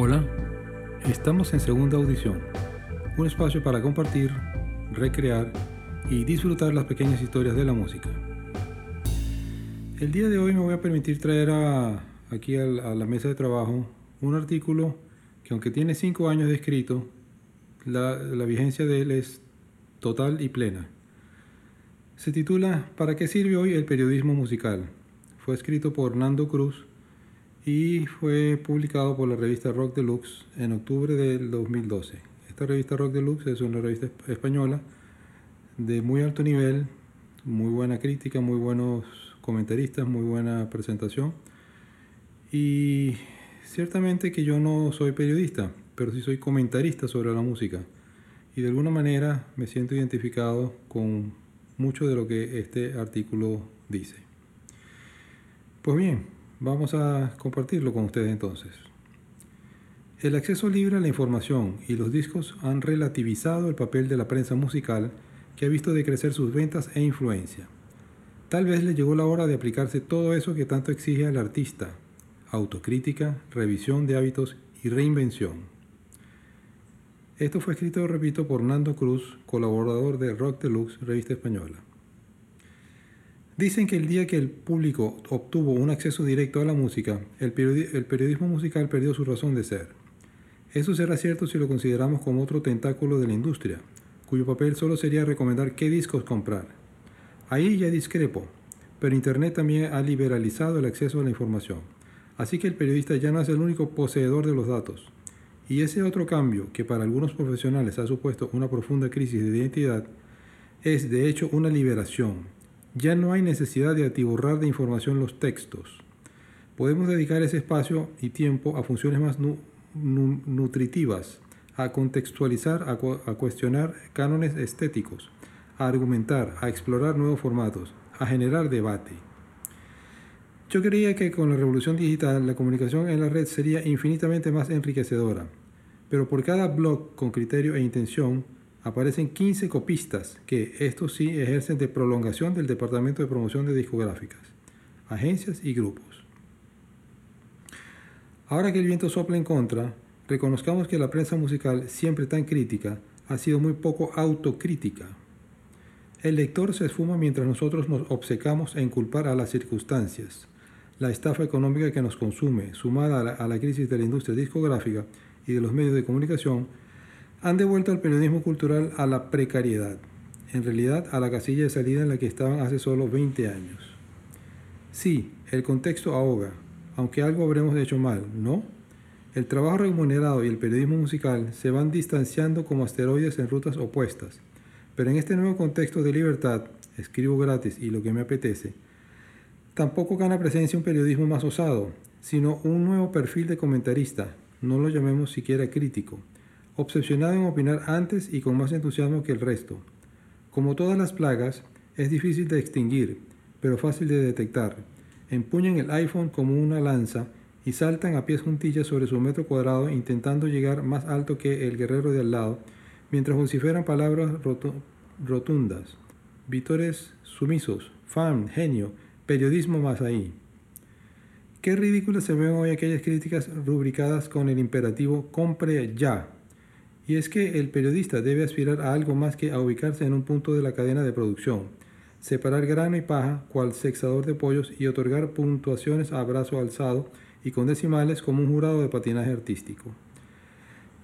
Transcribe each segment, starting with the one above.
Hola, estamos en segunda audición, un espacio para compartir, recrear y disfrutar las pequeñas historias de la música. El día de hoy me voy a permitir traer aquí a, la mesa de trabajo un artículo que aunque tiene cinco años de escrito, la, la vigencia de él es total y plena. Se titula ¿Para qué sirve hoy el periodismo musical? Fue escrito por Nando Cruz y fue publicado por la revista Rock Deluxe en octubre del 2012. Esta revista Rock Deluxe es una revista española de muy alto nivel, muy buena crítica, muy buenos comentaristas, muy buena presentación. Y ciertamente que yo no soy periodista, pero sí soy comentarista sobre la música. Y de alguna manera me siento identificado con mucho de lo que este artículo dice. Pues bien, Vamos a compartirlo con ustedes entonces. El acceso libre a la información y los discos han relativizado el papel de la prensa musical que ha visto decrecer sus ventas e influencia. Tal vez le llegó la hora de aplicarse todo eso que tanto exige al artista, autocrítica, revisión de hábitos y reinvención. Esto fue escrito, repito, por Nando Cruz, colaborador de Rock Deluxe, revista española. Dicen que el día que el público obtuvo un acceso directo a la música, el, periodismo musical perdió su razón de ser. Eso será cierto si lo consideramos como otro tentáculo de la industria, cuyo papel solo sería recomendar qué discos comprar. Ahí ya discrepo, pero Internet también ha liberalizado el acceso a la información, así que el periodista ya no es el único poseedor de los datos. Y ese otro cambio, que para algunos profesionales ha supuesto una profunda crisis de identidad, es de hecho una liberación ya no hay necesidad de atiborrar de información los textos. Podemos dedicar ese espacio y tiempo a funciones más nutritivas, a contextualizar, a, a cuestionar cánones estéticos, a argumentar, a explorar nuevos formatos, a generar debate. Yo creía que con la revolución digital la comunicación en la red sería infinitamente más enriquecedora, pero por cada blog con criterio e intención aparecen 15 copistas que estos sí ejercen de prolongación del Departamento de Promoción de Discográficas, agencias y grupos. Ahora que el viento sopla en contra, reconozcamos que la prensa musical, siempre tan crítica, ha sido muy poco autocrítica. El lector se esfuma mientras nosotros nos obcecamos en culpar a las circunstancias. La estafa económica que nos consume, sumada a la, a la crisis de la industria discográfica y de los medios de comunicación, han devuelto al periodismo cultural a la precariedad, en realidad a la casilla de salida en la que estaban hace solo 20 años. Sí, el contexto ahoga, aunque algo habremos hecho mal, ¿no? El trabajo remunerado y el periodismo musical se van distanciando como asteroides en rutas opuestas, pero en este nuevo contexto de libertad, escribo gratis y lo que me apetece, tampoco gana presencia un periodismo más osado, sino un nuevo perfil de comentarista, no lo llamemos siquiera crítico, obsesionado en opinar antes y con más entusiasmo que el resto. Como todas las plagas, es difícil de extinguir, pero fácil de detectar. Empuñan el iPhone como una lanza y saltan a pies juntillas sobre su metro cuadrado intentando llegar más alto que el guerrero de al lado, mientras vociferan palabras rotundas. Vítores sumisos, fan, genio, periodismo más ahí. Qué ridículas se ven hoy aquellas críticas rubricadas con el imperativo compre ya y es que el periodista debe aspirar a algo más que a ubicarse en un punto de la cadena de producción, separar grano y paja cual sexador de pollos y otorgar puntuaciones a brazo alzado y con decimales como un jurado de patinaje artístico.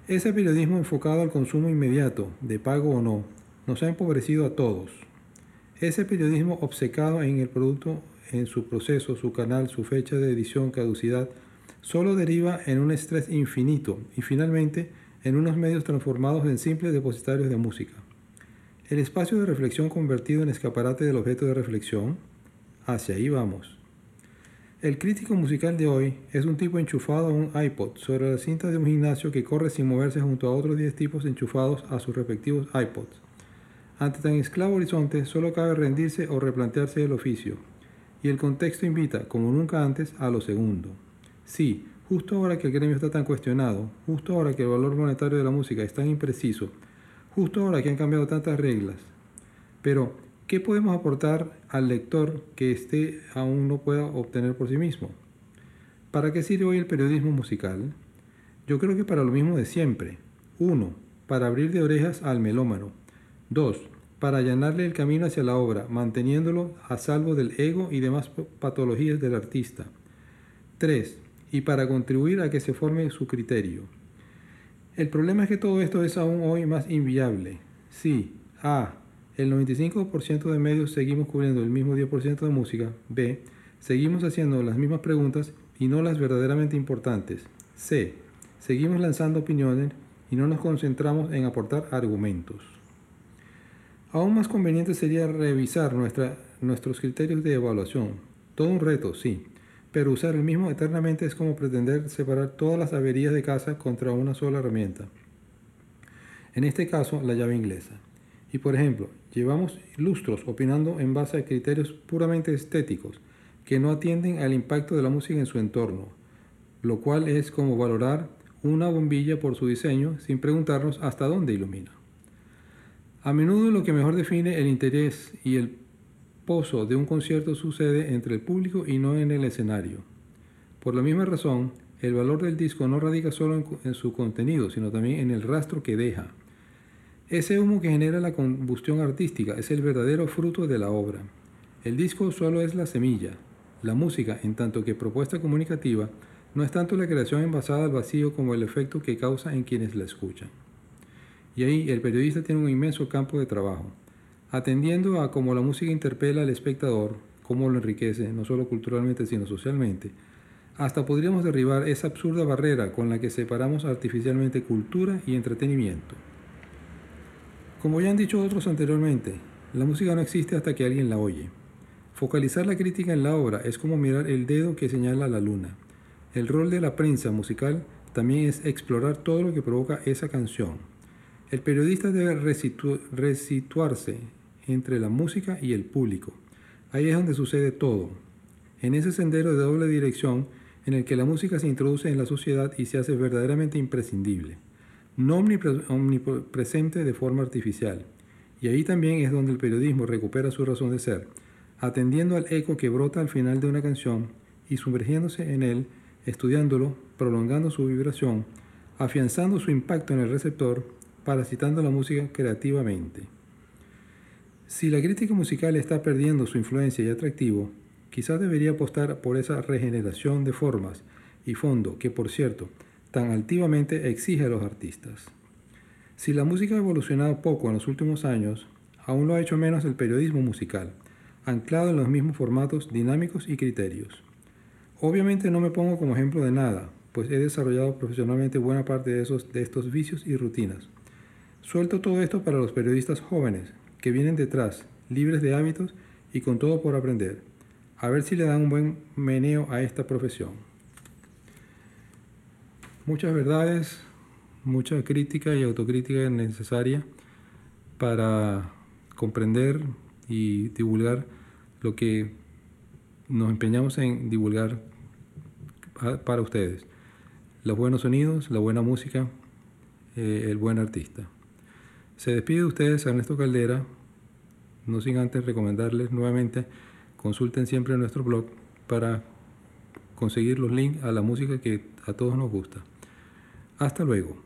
Ese periodismo enfocado al consumo inmediato, de pago o no, nos ha empobrecido a todos. Ese periodismo obcecado en el producto, en su proceso, su canal, su fecha de edición, caducidad, solo deriva en un estrés infinito y finalmente en unos medios transformados en simples depositarios de música. El espacio de reflexión convertido en escaparate del objeto de reflexión, hacia ahí vamos. El crítico musical de hoy es un tipo enchufado a un iPod sobre la cinta de un gimnasio que corre sin moverse junto a otros 10 tipos enchufados a sus respectivos iPods. Ante tan esclavo horizonte solo cabe rendirse o replantearse el oficio, y el contexto invita, como nunca antes, a lo segundo. Sí, Justo ahora que el gremio está tan cuestionado, justo ahora que el valor monetario de la música es tan impreciso, justo ahora que han cambiado tantas reglas. Pero, ¿qué podemos aportar al lector que éste aún no pueda obtener por sí mismo? ¿Para qué sirve hoy el periodismo musical? Yo creo que para lo mismo de siempre. 1. Para abrir de orejas al melómano. 2. Para allanarle el camino hacia la obra, manteniéndolo a salvo del ego y demás patologías del artista. 3. Y para contribuir a que se forme su criterio. El problema es que todo esto es aún hoy más inviable. Sí, A. El 95% de medios seguimos cubriendo el mismo 10% de música. B. Seguimos haciendo las mismas preguntas y no las verdaderamente importantes. C. Seguimos lanzando opiniones y no nos concentramos en aportar argumentos. Aún más conveniente sería revisar nuestros criterios de evaluación. Todo un reto, sí, pero usar el mismo eternamente es como pretender separar todas las averías de casa contra una sola herramienta. En este caso, la llave inglesa. Y por ejemplo, llevamos lustros opinando en base a criterios puramente estéticos que no atienden al impacto de la música en su entorno, lo cual es como valorar una bombilla por su diseño sin preguntarnos hasta dónde ilumina. A menudo lo que mejor define el interés y el pozo de un concierto sucede entre el público y no en el escenario. Por la misma razón, el valor del disco no radica solo en, su contenido, sino también en el rastro que deja. Ese humo que genera la combustión artística es el verdadero fruto de la obra. El disco solo es la semilla. La música, en tanto que propuesta comunicativa, no es tanto la creación envasada al vacío como el efecto que causa en quienes la escuchan. Y ahí el periodista tiene un inmenso campo de trabajo, atendiendo a cómo la música interpela al espectador, cómo lo enriquece, no solo culturalmente, sino socialmente, hasta podríamos derribar esa absurda barrera con la que separamos artificialmente cultura y entretenimiento. Como ya han dicho otros anteriormente, la música no existe hasta que alguien la oye. Focalizar la crítica en la obra es como mirar el dedo que señala la luna. El rol de la prensa musical también es explorar todo lo que provoca esa canción. El periodista debe resituarse entre la música y el público. Ahí es donde sucede todo. En ese sendero de doble dirección en el que la música se introduce en la sociedad y se hace verdaderamente imprescindible, no omnipresente de forma artificial. Y ahí también es donde el periodismo recupera su razón de ser, atendiendo al eco que brota al final de una canción y sumergiéndose en él estudiándolo, prolongando su vibración, afianzando su impacto en el receptor, parasitando la música creativamente. Si la crítica musical está perdiendo su influencia y atractivo, quizás debería apostar por esa regeneración de formas y fondo que, por cierto, tan altivamente exige a los artistas. Si la música ha evolucionado poco en los últimos años, aún lo ha hecho menos el periodismo musical, anclado en los mismos formatos dinámicos y criterios. Obviamente no me pongo como ejemplo de nada, pues he desarrollado profesionalmente buena parte de, esos, de estos vicios y rutinas. Suelto todo esto para los periodistas jóvenes, que vienen detrás, libres de hábitos y con todo por aprender. A ver si le dan un buen meneo a esta profesión. Muchas verdades, mucha crítica y autocrítica necesaria para comprender y divulgar lo que nos empeñamos en divulgar para ustedes. Los buenos sonidos, la buena música, eh, el buen artista. Se despide de ustedes Ernesto Caldera, no sin antes recomendarles nuevamente, consulten siempre nuestro blog para conseguir los links a la música que a todos nos gusta. Hasta luego.